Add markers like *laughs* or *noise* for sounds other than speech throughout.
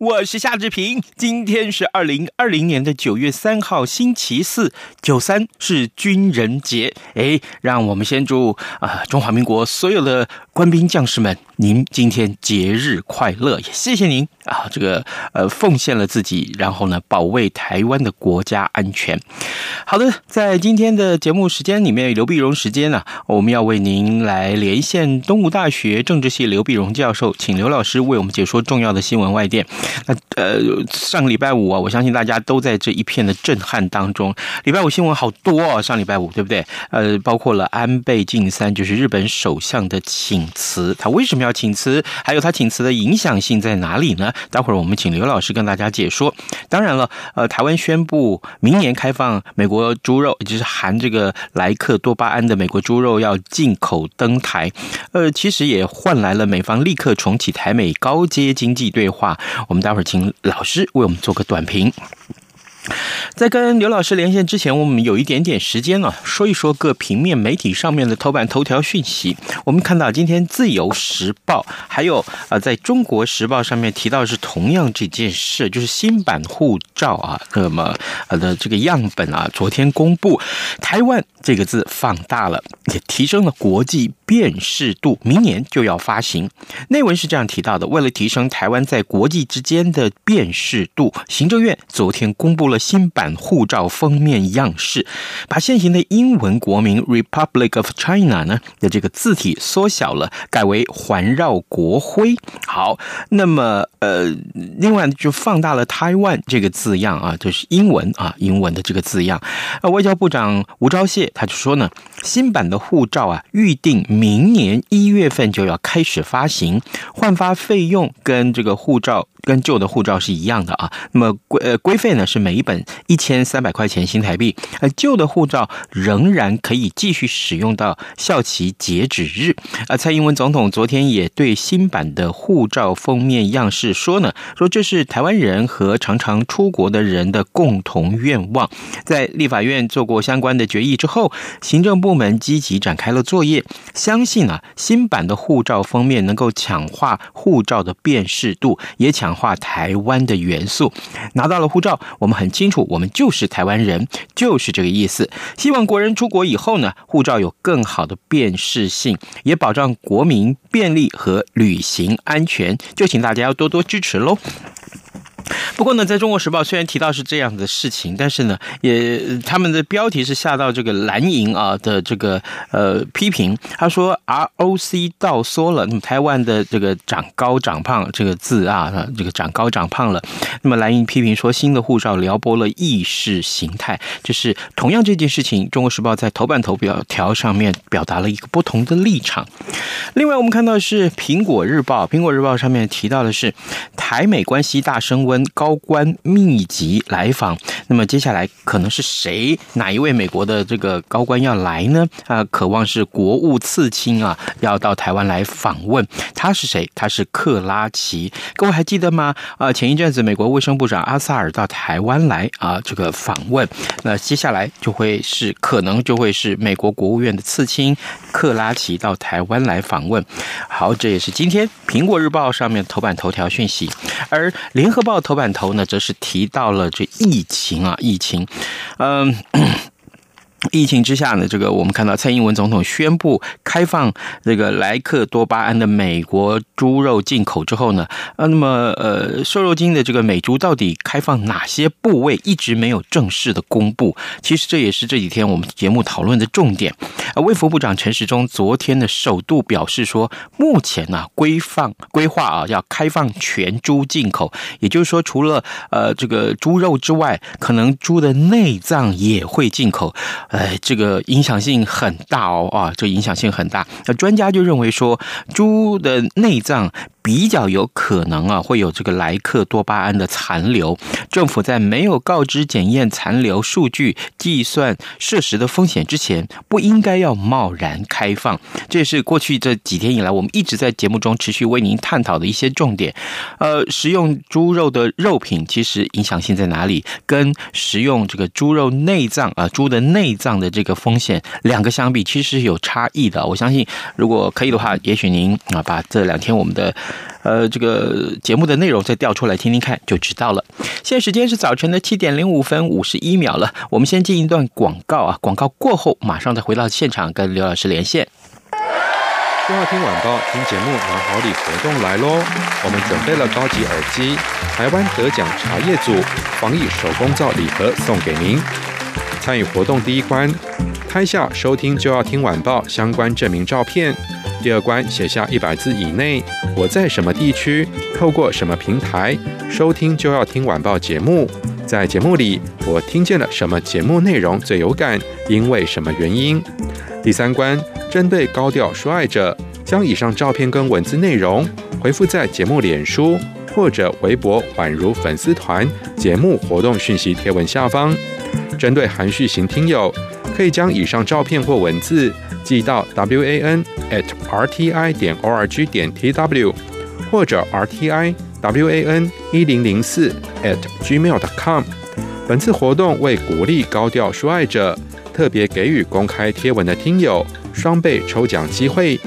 我是夏志平。今天是二零二零年的九月三号，星期四，九三是军人节。哎，让我们先祝啊、中华民国所有的官兵将士们，您今天节日快乐！也谢谢您啊，这个呃，奉献了自己，然后呢，保卫台湾的国家安全。好的，在今天的节目时间里面，刘碧荣时间呢、我们要为您来连线东吴大学政治系刘碧荣教授，请刘老师为我们解说重要的新闻外电，那呃，上个礼拜五啊，我相信大家都在这一片的震撼当中。礼拜五新闻好多哦，上礼拜五对不对？呃，包括了安倍晋三，就是日本首相的请辞，他为什么要请辞？还有他请辞的影响性在哪里呢？待会儿我们请刘老师跟大家解说。当然了，呃，台湾宣布明年开放美国猪肉，也就是含这个莱克多巴胺的美国猪肉要进口登台。呃，其实也换来了美方立刻重启台美高阶经济。对话，我们待会儿请老师为我们做个短评。在跟刘老师连线之前，我们有一点点时间啊，说一说各平面媒体上面的头版头条讯息。我们看到今天《自由时报》还有啊，在中国时报上面提到是同样这件事，就是新版护照啊，那么呃的这个样本啊，昨天公布，台湾这个字放大了，也提升了国际辨识度，明年就要发行。内文是这样提到的：为了提升台湾在国际之间的辨识度，行政院昨天公布了新版护照封面样式，把现行的英文国名 Republic of China 呢的这个字体缩小了，改为环绕国徽。好，那么呃，另外就放大了台湾这个字样啊，就是英文啊，英文的这个字样。呃，外交部长吴钊燮他就说呢，新版的护照啊，预定。明年一月份就要开始发行，换发费用跟这个护照跟旧的护照是一样的啊。那么规呃规费呢是每一本一千三百块钱新台币，而旧的护照仍然可以继续使用到效期截止日。啊，蔡英文总统昨天也对新版的护照封面样式说呢，说这是台湾人和常常出国的人的共同愿望。在立法院做过相关的决议之后，行政部门积极展开了作业。相信啊，新版的护照封面能够强化护照的辨识度，也强化台湾的元素。拿到了护照，我们很清楚，我们就是台湾人，就是这个意思。希望国人出国以后呢，护照有更好的辨识性，也保障国民便利和旅行安全。就请大家要多多支持喽。*laughs* 不过呢，在中国时报虽然提到是这样的事情，但是呢，也他们的标题是下到这个蓝营啊的这个呃批评。他说 ROC 倒缩了，那么台湾的这个长高长胖这个字啊，这个长高长胖了。那么蓝营批评说，新的护照撩拨了意识形态，就是同样这件事情，中国时报在头版头表条上面表达了一个不同的立场。另外，我们看到是苹果日报，苹果日报上面提到的是台美关系大升温。高官密集来访，那么接下来可能是谁？哪一位美国的这个高官要来呢？啊，渴望是国务次卿啊，要到台湾来访问。他是谁？他是克拉奇。各位还记得吗？啊，前一阵子美国卫生部长阿萨尔到台湾来啊，这个访问。那接下来就会是可能就会是美国国务院的次卿克拉奇到台湾来访问。好，这也是今天苹果日报上面头版头条讯息，而联合报头头版头呢，则是提到了这疫情啊，疫情，嗯。疫情之下呢，这个我们看到蔡英文总统宣布开放这个莱克多巴胺的美国猪肉进口之后呢，呃，那么呃，瘦肉精的这个美猪到底开放哪些部位，一直没有正式的公布。其实这也是这几天我们节目讨论的重点。呃，卫福部长陈时中昨天呢，首度表示说，目前呢规范规划啊要开放全猪进口，也就是说，除了呃这个猪肉之外，可能猪的内脏也会进口。哎，这个影响性很大哦啊，这影响性很大。那专家就认为说，猪的内脏。比较有可能啊，会有这个莱克多巴胺的残留。政府在没有告知检验残留数据、计算摄食的风险之前，不应该要贸然开放。这也是过去这几天以来，我们一直在节目中持续为您探讨的一些重点。呃，食用猪肉的肉品其实影响性在哪里？跟食用这个猪肉内脏啊、猪的内脏的这个风险两个相比，其实是有差异的。我相信，如果可以的话，也许您啊，把这两天我们的。呃，这个节目的内容再调出来听听看，就知道了。现在时间是早晨的七点零五分五十一秒了，我们先进一段广告啊，广告过后马上再回到现场跟刘老师连线。就要听晚报，听节目拿好礼活动来喽！我们准备了高级耳机、台湾得奖茶叶组防疫手工皂礼盒送给您。参与活动第一关，拍下收听就要听晚报相关证明照片。第二关，写下一百字以内，我在什么地区，透过什么平台收听就要听晚报节目，在节目里我听见了什么节目内容最有感，因为什么原因。第三关，针对高调说爱者，将以上照片跟文字内容回复在节目脸书或者微博宛如粉丝团节目活动讯息贴文下方。针对含蓄型听友，可以将以上照片或文字。寄到 wan at rti 点 org 点 tw 或者 r t i w a n 一零零四 at gmail.com。本次活动为鼓励高调说爱者，特别给予公开贴文的听友双倍抽奖机会。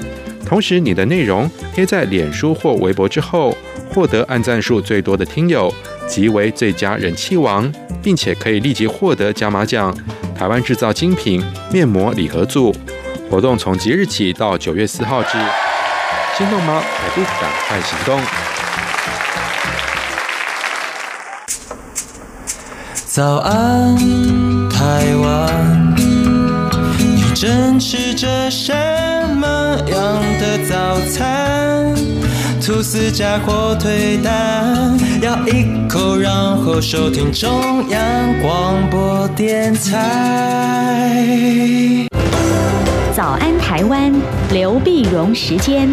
同时，你的内容贴在脸书或微博之后，获得按赞数最多的听友即为最佳人气王，并且可以立即获得加码奖——台湾制造精品面膜礼盒组。活动从即日起到九月四号止，心动吗？还不赶快行动！早安，台湾，你正吃着什么样的早餐？吐司加火腿蛋，咬一口，然后收听中央广播电台。早安，台湾，刘碧荣时间。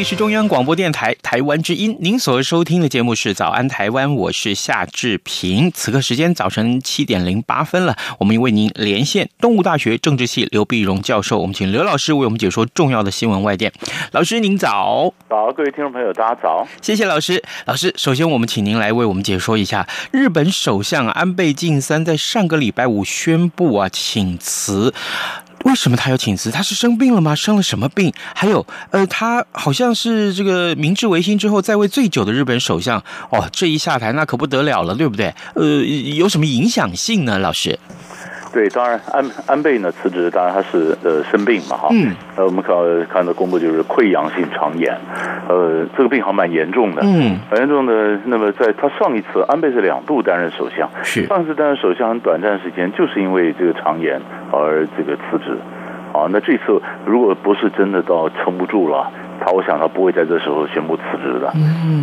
里是中央广播电台台湾之音，您所收听的节目是《早安台湾》，我是夏志平。此刻时间早晨七点零八分了，我们为您连线东吴大学政治系刘碧荣教授，我们请刘老师为我们解说重要的新闻外电。老师您早，早，各位听众朋友大家早，谢谢老师。老师，首先我们请您来为我们解说一下，日本首相安倍晋三在上个礼拜五宣布啊请辞。为什么他要请辞？他是生病了吗？生了什么病？还有，呃，他好像是这个明治维新之后在位最久的日本首相哦。这一下台，那可不得了了，对不对？呃，有什么影响性呢？老师？对，当然安安倍呢辞职，当然他是呃生病嘛哈。嗯。呃，我们看看到公布就是溃疡性肠炎，呃，这个病还蛮严重的。嗯。蛮严重的。那么在他上一次，安倍是两度担任首相。是。上次担任首相很短暂时间，就是因为这个肠炎而这个辞职。啊，那这次如果不是真的到撑不住了。他我想他不会在这时候宣布辞职的，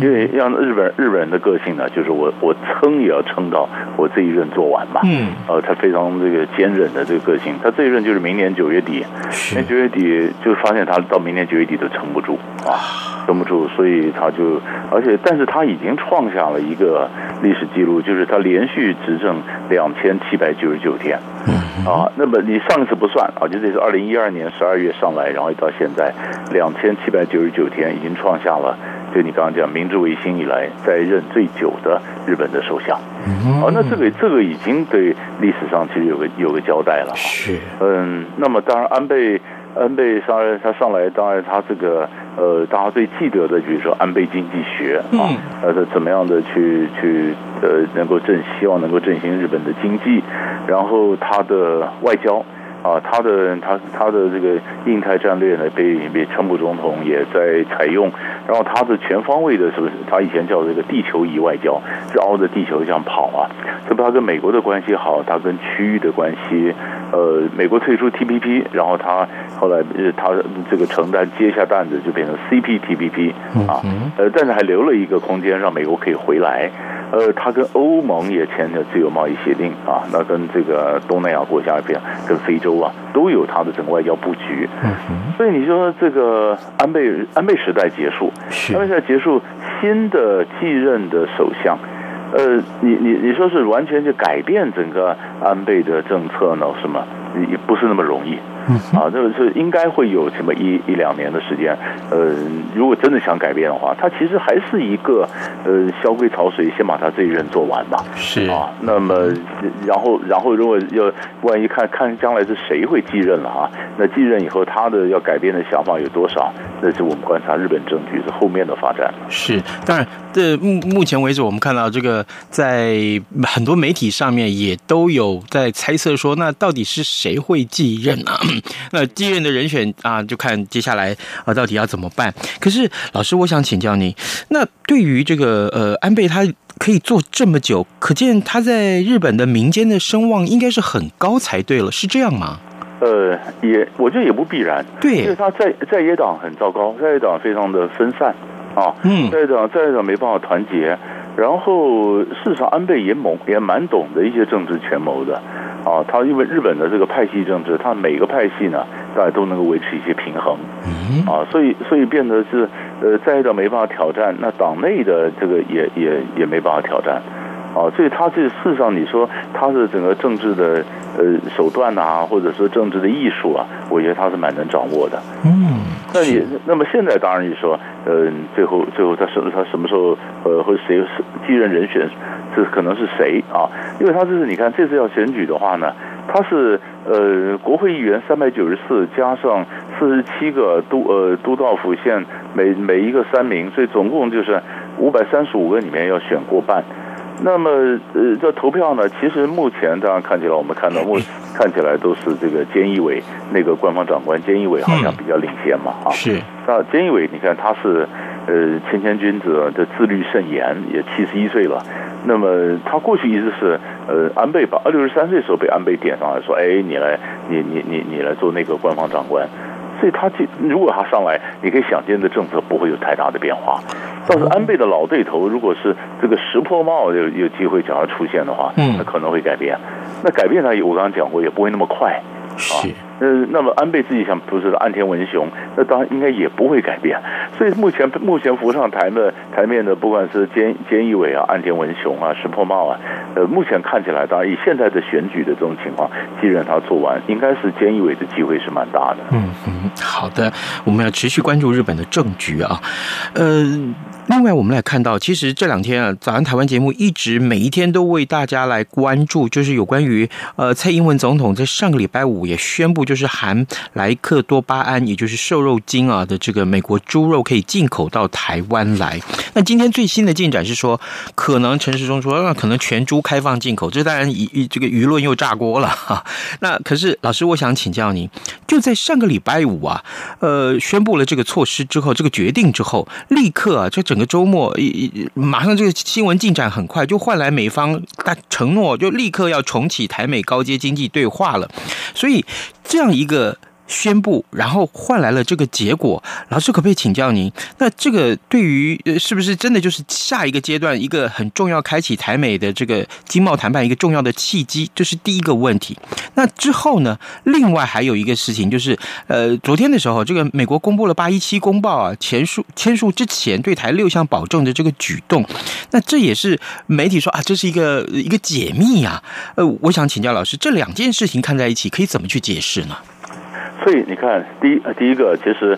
因为让日本日本人的个性呢，就是我我撑也要撑到我这一任做完嘛。嗯，呃，他非常这个坚韧的这个个性，他这一任就是明年九月底，明年九月底就发现他到明年九月底都撑不住啊，撑不住，所以他就而且但是他已经创下了一个历史记录，就是他连续执政两千七百九十九天。啊，那么你上一次不算啊，就这是二零一二年十二月上来，然后到现在两千七百九十九天，已经创下了就你刚刚讲明治维新以来在任最久的日本的首相。啊，那这个这个已经对历史上其实有个有个交代了。是，嗯，那么当然安倍。安倍上任，他上来，当然他这个呃，大家最记得的，比如说安倍经济学啊，呃，他怎么样的去去呃，能够振，希望能够振兴日本的经济，然后他的外交。啊，他的他他的这个印太战略呢，被被川普总统也在采用，然后他的全方位的，是不是？他以前叫这个地球仪外交，是绕着地球这样跑啊。这不，他跟美国的关系好，他跟区域的关系，呃，美国退出 TPP，然后他后来呃他这个承担接下担子就变成 CPTPP 啊，呃，但是还留了一个空间让美国可以回来。呃，他跟欧盟也签了自由贸易协定啊，那跟这个东南亚国家这样，跟非洲啊都有它的整个外交布局。嗯，所以你说这个安倍安倍时代结束，安倍时代结束，新的继任的首相。呃，你你你说是完全就改变整个安倍的政策呢？是吗？也不是那么容易。啊，这个是应该会有什么一一两年的时间。呃，如果真的想改变的话，他其实还是一个呃，萧规曹随，先把他这一任做完吧。是啊，那么然后然后如果要万一看看将来是谁会继任了哈，那继任以后他的要改变的想法有多少？那是我们观察日本政局是后面的发展。是，当然，这目目前为止，我们看到这个在很多媒体上面也都有在猜测说，那到底是谁会继任呢？那继任的人选啊，就看接下来啊到底要怎么办。可是老师，我想请教你，那对于这个呃安倍他可以做这么久，可见他在日本的民间的声望应该是很高才对了，是这样吗？呃，也我觉得也不必然，对，因为他在在野党很糟糕，在野党非常的分散啊，嗯，在野党在野党没办法团结。然后，事实上，安倍也猛也蛮懂得一些政治权谋的，啊，他因为日本的这个派系政治，他每个派系呢，大家都能够维持一些平衡，啊，所以所以变得是，呃，在野党没办法挑战，那党内的这个也也也没办法挑战，啊，所以他这事实上，你说他是整个政治的呃手段啊，或者说政治的艺术啊，我觉得他是蛮能掌握的，嗯。那你那么现在当然你说，呃，最后最后他什他什么时候呃或者谁是继任人选，这可能是谁啊？因为他这是你看这次要选举的话呢，他是呃国会议员三百九十四加上四十七个都呃都道府县每每一个三名，所以总共就是五百三十五个里面要选过半。那么，呃，这投票呢，其实目前这样看起来，我们看到目看起来都是这个菅义伟那个官方长官菅义伟好像比较领先嘛，啊，是。那菅义伟，你看他是，呃，谦谦君子的自律甚严，也七十一岁了。那么他过去一直是，呃，安倍把六十三岁的时候被安倍点上来说，哎，你来，你你你你来做那个官方长官。所以他这如果他上来，你可以想见的政策不会有太大的变化。倒是安倍的老对头，如果是这个石破茂有有机会想要出现的话，嗯，那可能会改变。那改变他，我刚刚讲过，也不会那么快。是。呃，那么安倍自己想不是岸田文雄，那当然应该也不会改变。所以目前目前浮上台的台面的，不管是菅菅义伟啊、岸田文雄啊、石破茂啊，呃，目前看起来，当然以现在的选举的这种情况，既然他做完，应该是菅义伟的机会是蛮大的。嗯嗯，好的，我们要持续关注日本的政局啊。呃，另外我们来看到，其实这两天啊，早安台湾节目一直每一天都为大家来关注，就是有关于呃蔡英文总统在上个礼拜五也宣布。就是含莱克多巴胺，也就是瘦肉精啊的这个美国猪肉可以进口到台湾来。那今天最新的进展是说，可能陈时中说，那可能全猪开放进口，这当然舆这个舆论又炸锅了哈。*laughs* 那可是老师，我想请教您，就在上个礼拜五啊，呃，宣布了这个措施之后，这个决定之后，立刻啊，这整个周末一马上这个新闻进展很快，就换来美方他承诺，就立刻要重启台美高阶经济对话了，所以。这样一个宣布，然后换来了这个结果。老师可不可以请教您？那这个对于，是不是真的就是下一个阶段一个很重要开启台美的这个经贸谈判一个重要的契机？这是第一个问题。那之后呢？另外还有一个事情就是，呃，昨天的时候，这个美国公布了八一七公报啊，签署签署之前对台六项保证的这个举动。那这也是媒体说啊，这是一个一个解密啊。呃，我想请教老师，这两件事情看在一起，可以怎么去解释呢？所以你看，第一呃第一个，其实，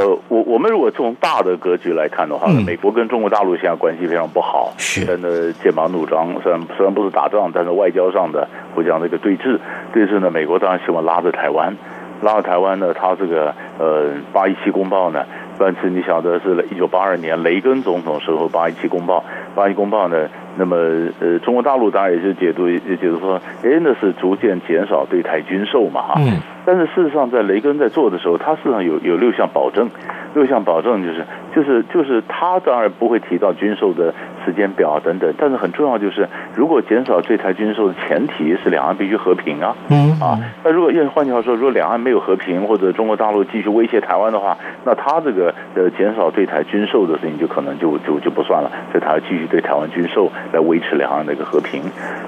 呃，我我们如果从大的格局来看的话，嗯、美国跟中国大陆现在关系非常不好，是真的剑拔弩张。虽然虽然不是打仗，但是外交上的互相这个对峙，对峙呢，美国当然希望拉着台湾，拉着台湾呢，他这个呃八一七公报呢，但是你晓得是一九八二年雷根总统时候八一七公报，八一公报呢。那么，呃，中国大陆当然也是解读，也解读说，哎，那是逐渐减少对台军售嘛，哈。嗯。但是事实上，在雷根在做的时候，他事实上有有六项保证，六项保证就是就是就是他当然不会提到军售的时间表等等，但是很重要就是，如果减少对台军售的前提是两岸必须和平啊，嗯啊，那如果要换句话说，如果两岸没有和平，或者中国大陆继续威胁台湾的话，那他这个呃减少对台军售的事情就可能就就就不算了，所以他要继续对台湾军售来维持两岸的一个和平。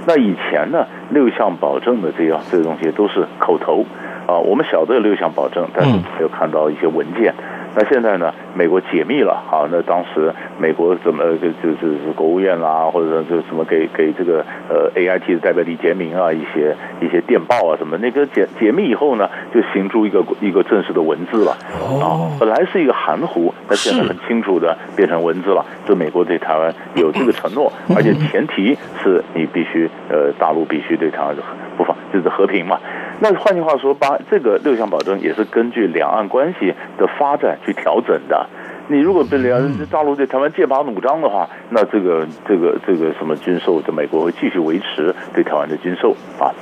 那以前呢，六项保证的这样这些东西都是口头啊，我们晓得有六项保证，但是没有看到一些文件。那现在呢？美国解密了，好，那当时美国怎么就就就是国务院啦，或者就什么给给这个呃 A I T 的代表李杰明啊一些一些电报啊什么，那个解解密以后呢，就形出一个一个正式的文字了。哦，本来是一个含糊，那现在很清楚的变成文字了。就美国对台湾有这个承诺，而且前提是你必须呃大陆必须对台湾不妨，就是和平嘛。那换句话说，把这个六项保证也是根据两岸关系的发展去调整的。你如果被两大陆对台湾剑拔弩张的话，那这个这个这个什么军售，就美国会继续维持对台湾的军售啊。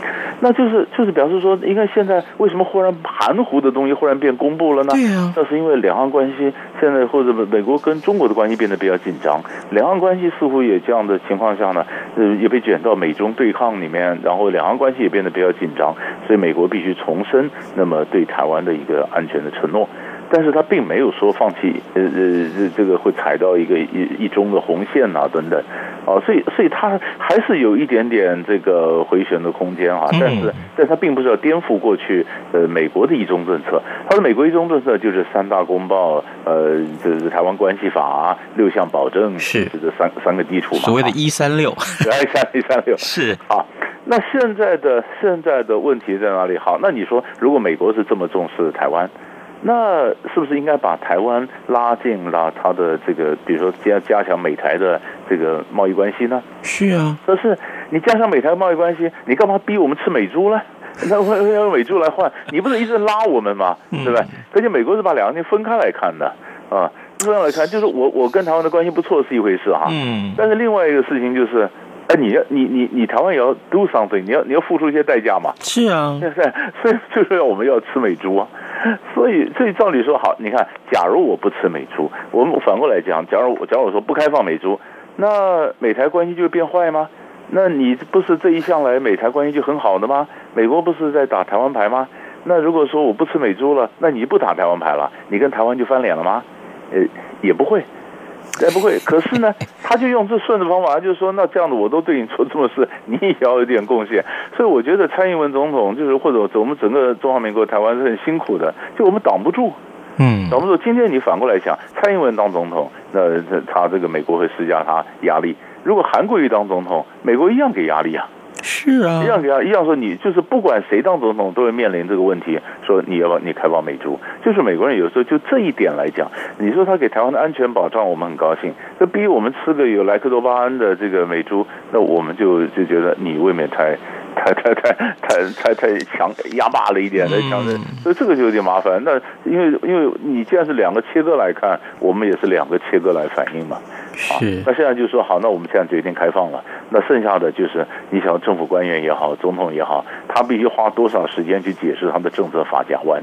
那就是就是表示说，应该现在为什么忽然含糊的东西忽然变公布了呢？对啊，那是因为两岸关系现在或者美国跟中国的关系变得比较紧张，两岸关系似乎也这样的情况下呢，呃，也被卷到美中对抗里面，然后两岸关系也变得比较紧张，所以美国必须重申那么对台湾的一个安全的承诺。但是他并没有说放弃，呃呃，这个会踩到一个一一中的红线啊等等，哦，所以所以他还是有一点点这个回旋的空间啊，但是但他并不是要颠覆过去呃美国的一中政策，他的美国一中政策就是三大公报，呃，这是台湾关系法六项保证是。这三三个基础嘛，所谓的一三六，一三一三六。*laughs* 是。啊，那现在的现在的问题在哪里？好，那你说如果美国是这么重视台湾？那是不是应该把台湾拉进了它的这个，比如说加加强美台的这个贸易关系呢？是啊，但是你加强美台贸易关系，你干嘛逼我们吃美猪呢？*laughs* 那要用美猪来换，你不是一直拉我们吗？对不对？而且美国是把两个人分开来看的啊，分开来看，就是我我跟台湾的关系不错是一回事哈，嗯，但是另外一个事情就是。哎，你要你你你台湾也要 do something，你要你要付出一些代价嘛？是啊？*laughs* 所以就是要我们要吃美猪啊。所以所以照理说好，你看，假如我不吃美猪，我们反过来讲，假如我假如我说不开放美猪，那美台关系就会变坏吗？那你不是这一向来美台关系就很好的吗？美国不是在打台湾牌吗？那如果说我不吃美猪了，那你不打台湾牌了，你跟台湾就翻脸了吗？呃，也不会。哎，不会。可是呢，他就用这顺的方法，他就是说，那这样子我都对你做这么事，你也要有点贡献。所以我觉得蔡英文总统就是或者我们整个中华民国台湾是很辛苦的，就我们挡不住，嗯，挡不住。今天你反过来想，蔡英文当总统，那他这个美国会施加他压力；如果韩国瑜当总统，美国一样给压力啊。是啊，一样给他一样说，你就是不管谁当总统都会面临这个问题，说你要不你开放美猪，就是美国人有时候就这一点来讲，你说他给台湾的安全保障，我们很高兴，这逼我们吃个有莱克多巴胺的这个美猪，那我们就就觉得你未免太太太太太太太强压霸了一点，的强的，所以这个就有点麻烦。那因为因为你既然是两个切割来看，我们也是两个切割来反应嘛。是，那现在就说好，那我们现在决定开放了。那剩下的就是，你想政府官员也好，总统也好，他必须花多少时间去解释他的政策法甲弯，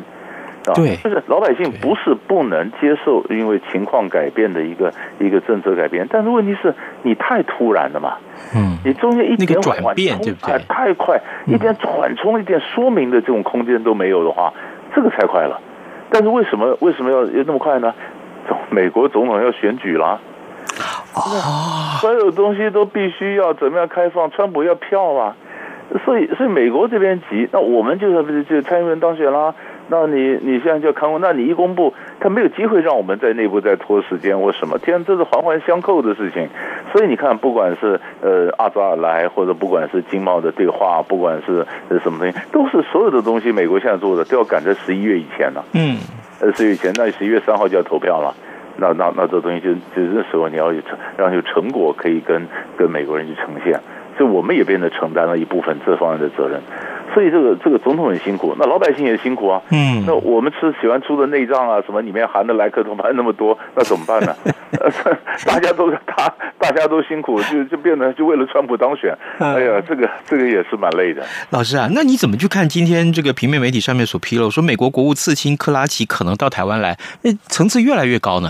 对，就是老百姓不是不能接受，因为情况改变的一个一个政策改变，但是问题是你太突然了嘛，嗯，你中间一点缓冲，对不对？太快，一点缓冲、一点说明的这种空间都没有的话，这个太快了。但是为什么为什么要要那么快呢？美国总统要选举了。啊，所有东西都必须要怎么样开放？川普要票啊，所以所以美国这边急，那我们就是就蔡英文当选啦。那你你现在就要看，那你一公布，他没有机会让我们在内部再拖时间或什么？天，这是环环相扣的事情。所以你看，不管是呃阿扎尔来，或者不管是经贸的对话，不管是什么东西，都是所有的东西，美国现在做的都要赶在十一月以前呢。嗯，呃，十一月以前，那十一月三号就要投票了。那那那这东西就就这时候你要有成，让有成果可以跟跟美国人去呈现，所以我们也变得承担了一部分这方面的责任。所以这个这个总统很辛苦，那老百姓也辛苦啊。嗯，那我们吃喜欢吃的内脏啊，什么里面含的莱克多巴胺那么多，那怎么办呢？*laughs* 大家都大大家都辛苦，就就变得就为了川普当选。哎呀，这个这个也是蛮累的。老师啊，那你怎么去看今天这个平面媒体上面所披露说美国国务次卿克拉奇可能到台湾来，那层次越来越高呢？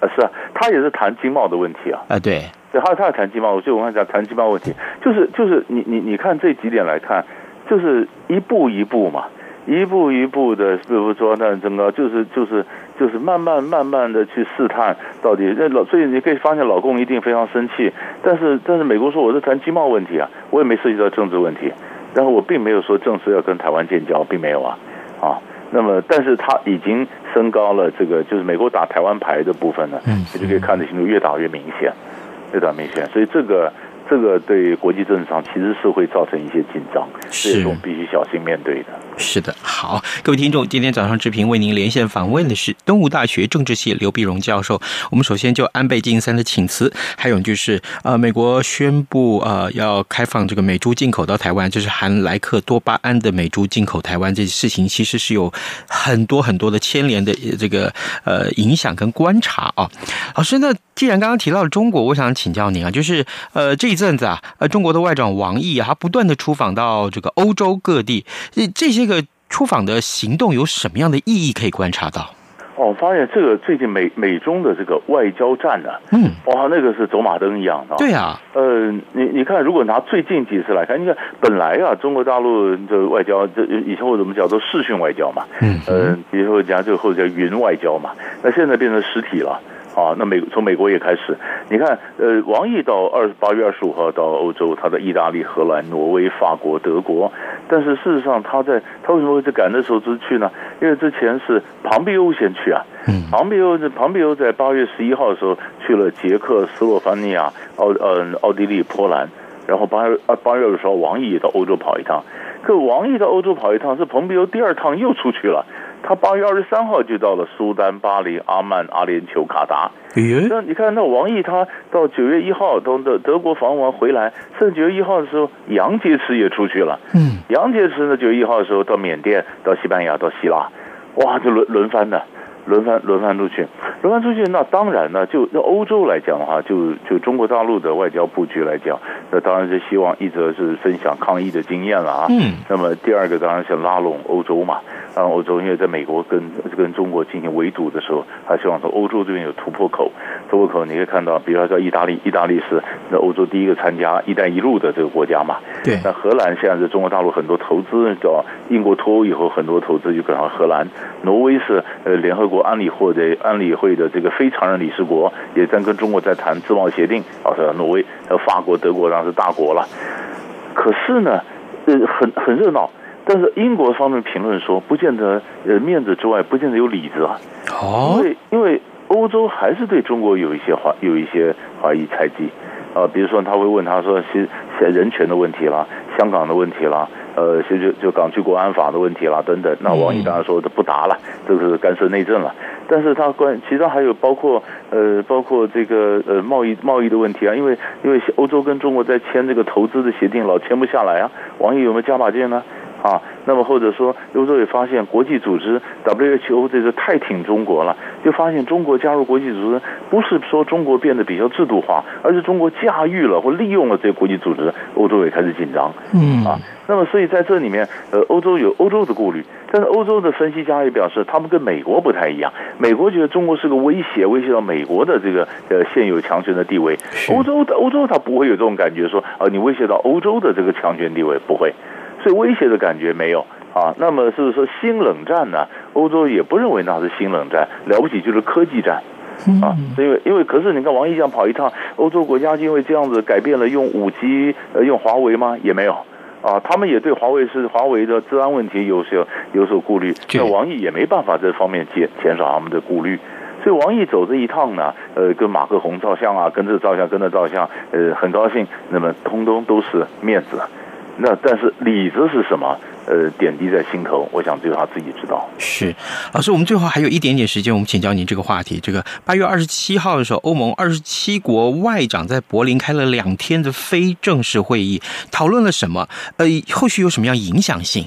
啊，是啊，他也是谈经贸的问题啊。啊，对，对，还有他也谈经贸，就我刚才讲谈经贸问题，就是就是你你你看这几点来看。就是一步一步嘛，一步一步的，比如说那整个就是就是就是慢慢慢慢的去试探到底那老，所以你可以发现老共一定非常生气，但是但是美国说我是谈经贸问题啊，我也没涉及到政治问题，然后我并没有说正式要跟台湾建交，并没有啊啊，那么但是他已经升高了这个就是美国打台湾牌的部分呢，嗯，你就可以看得清楚，越打越明显，越打越明显，所以这个。这个对国际政治上其实是会造成一些紧张，这是我们必须小心面对的。是的，好，各位听众，今天早上志平为您连线访问的是东吴大学政治系刘碧荣教授。我们首先就安倍晋三的请辞，还有就是呃，美国宣布呃要开放这个美猪进口到台湾，就是含莱克多巴胺的美猪进口台湾这些事情，其实是有很多很多的牵连的这个呃影响跟观察啊。老师，那既然刚刚提到了中国，我想请教您啊，就是呃这一。阵子啊，呃，中国的外长王毅啊，他不断的出访到这个欧洲各地，这这些个出访的行动有什么样的意义可以观察到？哦，我发现这个最近美美中的这个外交战呢、啊，嗯，哇，那个是走马灯一样的。对啊，呃，你你看，如果拿最近几次来看，你看本来啊，中国大陆的外交，这以前我怎么叫做视讯外交嘛，嗯，呃，以后讲就或者叫云外交嘛，那现在变成实体了。啊，那美从美国也开始，你看，呃，王毅到二八月二十五号到欧洲，他在意大利、荷兰、挪威、法国、德国，但是事实上他在他为什么会在赶的时候就去呢？因为之前是庞贝欧先去啊，嗯，庞贝欧是庞贝欧在八月十一号的时候去了捷克斯洛伐尼亚、奥呃奥地利、波兰，然后八月二八月的时候王毅也到欧洲跑一趟，可王毅到欧洲跑一趟是庞贝欧第二趟又出去了。他八月二十三号就到了苏丹、巴黎、阿曼、阿联酋、卡达。那你看，那王毅他到九月一号到德德国访问完回来，甚至九月一号的时候，杨洁篪也出去了。嗯，杨洁篪呢，九月一号的时候到缅甸、到西班牙、到希腊，哇，就轮轮番的。轮番轮番出去，轮番出去，那当然呢，就那欧洲来讲的话，就就中国大陆的外交布局来讲，那当然是希望一则是分享抗疫的经验了啊。嗯。那么第二个当然是拉拢欧洲嘛，让欧洲因为在美国跟跟中国进行围堵的时候，他希望从欧洲这边有突破口。突破口你可以看到，比如说在意大利，意大利是那欧洲第一个参加“一带一路”的这个国家嘛。对。那荷兰现在是中国大陆很多投资，叫英国脱欧以后很多投资就赶上荷兰。挪威是呃联合国。安理会的安理会的这个非常任理事国也在跟中国在谈自贸协定，啊，是挪威、和法国、德国当然是大国了。可是呢，呃，很很热闹，但是英国方面评论说，不见得呃面子之外，不见得有里子啊。哦，因为因为欧洲还是对中国有一些怀有一些怀疑猜忌啊，比如说他会问他说，是人权的问题啦，香港的问题啦。呃，就就就港区国安法的问题啦，等等。那王毅当然说的不答了，这个是干涉内政了。但是他关，其他还有包括呃，包括这个呃贸易贸易的问题啊，因为因为欧洲跟中国在签这个投资的协定，老签不下来啊。王毅有没有加把劲呢？那么或者说，欧洲也发现国际组织 WHO 这个太挺中国了，就发现中国加入国际组织，不是说中国变得比较制度化，而是中国驾驭了或利用了这个国际组织，欧洲也开始紧张。嗯啊，那么所以在这里面，呃，欧洲有欧洲的顾虑，但是欧洲的分析家也表示，他们跟美国不太一样，美国觉得中国是个威胁，威胁到美国的这个呃现有强权的地位。欧洲的欧洲他不会有这种感觉说，啊，你威胁到欧洲的这个强权地位不会。所以威胁的感觉没有啊，那么是说新冷战呢？欧洲也不认为那是新冷战，了不起就是科技战啊。因为因为可是你看王毅这样跑一趟，欧洲国家就因为这样子改变了用五 G 呃用华为吗？也没有啊，他们也对华为是华为的治安问题有所有所顾虑，那王毅也没办法这方面减减少他们的顾虑。所以王毅走这一趟呢，呃，跟马克宏照相啊，跟这照相，跟那照相，呃，很高兴，那么通通都是面子。那但是里子是什么？呃点滴在心头，我想只有他自己知道。是，老师，我们最后还有一点点时间，我们请教您这个话题。这个八月二十七号的时候，欧盟二十七国外长在柏林开了两天的非正式会议，讨论了什么？呃，后续有什么样影响性？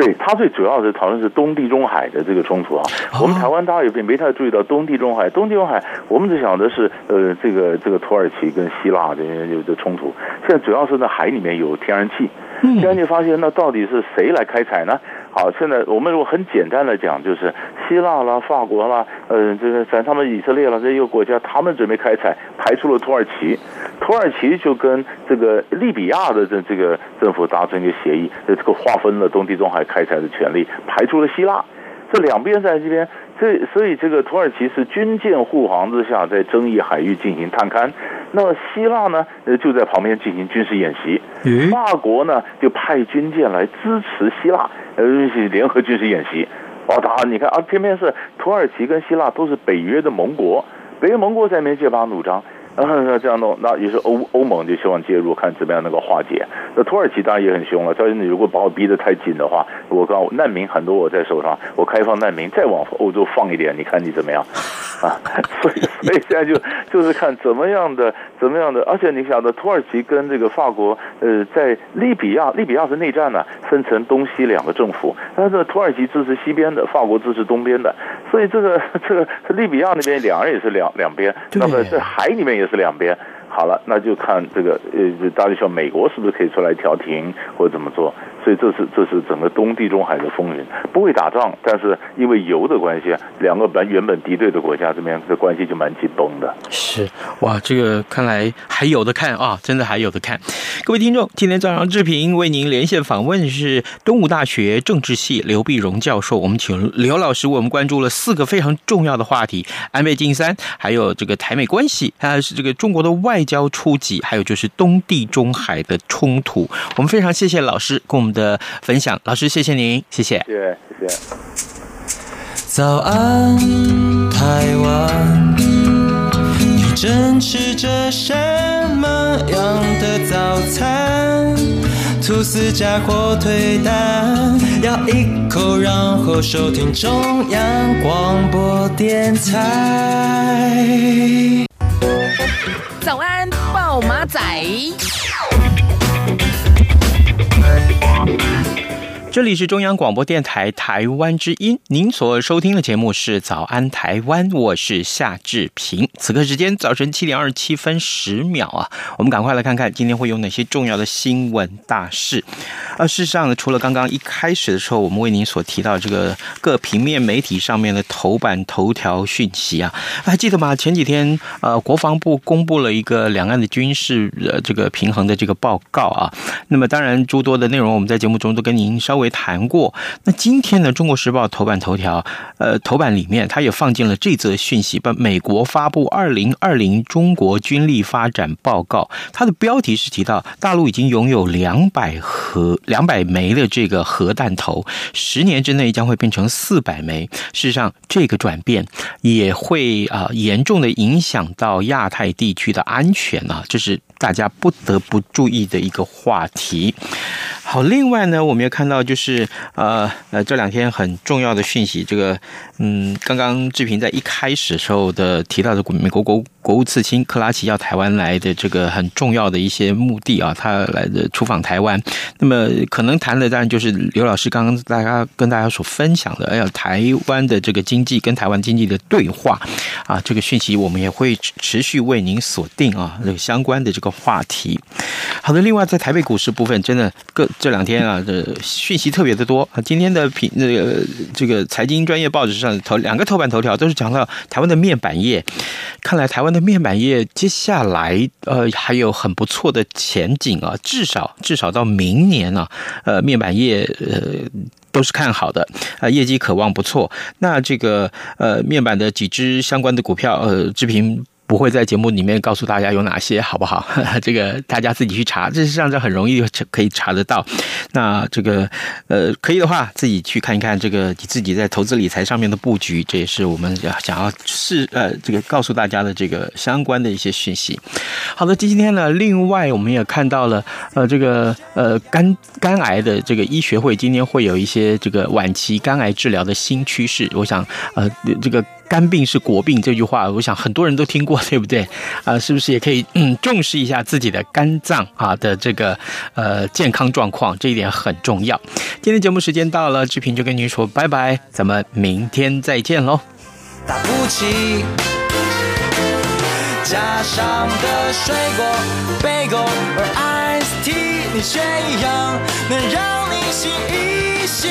对，他最主要是讨论是东地中海的这个冲突啊。我们台湾大家也没太注意到东地中海。东地中海，我们只想的是呃，这个这个土耳其跟希腊这些有的冲突。现在主要是在海里面有天然气，天然气发现那到底是谁来开采呢？好，现在我们如果很简单的讲，就是希腊啦、法国啦，呃，这个咱他们以色列啦这一个国家，他们准备开采，排除了土耳其，土耳其就跟这个利比亚的这这个政府达成一个协议，这个划分了东地中海开采的权利，排除了希腊，这两边在这边。所以，所以这个土耳其是军舰护航之下，在争议海域进行探勘。那么希腊呢，呃，就在旁边进行军事演习。法国呢，就派军舰来支持希腊，呃，联合军事演习。哦，他你看啊，偏偏是土耳其跟希腊都是北约的盟国，北约盟国在那边剑拔弩张。那这样弄，那于是欧欧盟就希望介入，看怎么样能够化解。那土耳其当然也很凶了，他说你如果把我逼得太紧的话，我告难民很多我在手上，我开放难民再往欧洲放一点，你看你怎么样？啊，*laughs* 所以所以现在就就是看怎么样的怎么样的，而且你晓得土耳其跟这个法国，呃，在利比亚，利比亚是内战呢，分成东西两个政府，但是土耳其支持西边的，法国支持东边的，所以这个 *laughs* 这个利比亚那边两人也是两两边，那么在海里面也是两边。好了，那就看这个呃，大家说美国是不是可以出来调停或者怎么做？所以这是这是整个东地中海的风云，不会打仗，但是因为油的关系，两个本原本敌对的国家这边的关系就蛮紧绷的。是哇，这个看来还有的看啊，真的还有的看。各位听众，今天早上志平为您连线访问是东吴大学政治系刘必荣教授，我们请刘老师为我们关注了四个非常重要的话题：安倍晋三，还有这个台美关系，还有是这个中国的外交出击，还有就是东地中海的冲突。我们非常谢谢老师跟我们。的分享，老师，谢谢您，谢谢，谢谢。早安，台湾，你正吃着什么样的早餐？吐司加火腿蛋，咬一口，然后收听中央广播电台。早安，暴马仔。Bye. 这里是中央广播电台台湾之音，您所收听的节目是《早安台湾》，我是夏志平。此刻时间早晨七点二十七分十秒啊，我们赶快来看看今天会有哪些重要的新闻大事。而事实上呢，除了刚刚一开始的时候，我们为您所提到这个各平面媒体上面的头版头条讯息啊，还记得吗？前几天呃，国防部公布了一个两岸的军事呃这个平衡的这个报告啊。那么当然诸多的内容，我们在节目中都跟您稍。*laughs* 为谈过，那今天呢，《中国时报》头版头条，呃，头版里面它也放进了这则讯息，把美国发布《二零二零中国军力发展报告》，它的标题是提到大陆已经拥有两百核两百枚的这个核弹头，十年之内将会变成四百枚。事实上，这个转变也会啊、严重的影响到亚太地区的安全啊，这是大家不得不注意的一个话题。好，另外呢，我们也看到，就是呃呃，这两天很重要的讯息，这个嗯，刚刚志平在一开始时候的提到的美国国国务次卿克拉奇要台湾来的这个很重要的一些目的啊，他来的出访台湾，那么可能谈的当然就是刘老师刚刚大家跟大家所分享的，哎呀，台湾的这个经济跟台湾经济的对话啊，这个讯息我们也会持续为您锁定啊，这个相关的这个话题。好的，另外在台北股市部分，真的各。这两天啊，这讯息特别的多啊。今天的品那个这个财经专业报纸上头两个头版头条都是讲到台湾的面板业，看来台湾的面板业接下来呃还有很不错的前景啊，至少至少到明年呢，呃面板业呃都是看好的啊，业绩可望不错。那这个呃面板的几只相关的股票呃，志平。不会在节目里面告诉大家有哪些，好不好？*laughs* 这个大家自己去查，这实上这很容易可以查得到。那这个呃，可以的话，自己去看一看这个你自己在投资理财上面的布局，这也是我们要想要是呃这个告诉大家的这个相关的一些讯息。好的，今天呢，另外我们也看到了呃这个呃肝肝癌的这个医学会今天会有一些这个晚期肝癌治疗的新趋势，我想呃这个。肝病是国病这句话，我想很多人都听过，对不对？啊、是不是也可以嗯重视一下自己的肝脏啊的这个呃健康状况？这一点很重要。今天节目时间到了，志平就跟您说拜拜，咱们明天再见喽。打不起，加上的水果贝果和 ice tea，你选一样能让你醒一醒，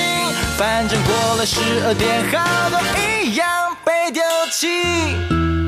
反正过了十二点，好多一样。被丢弃。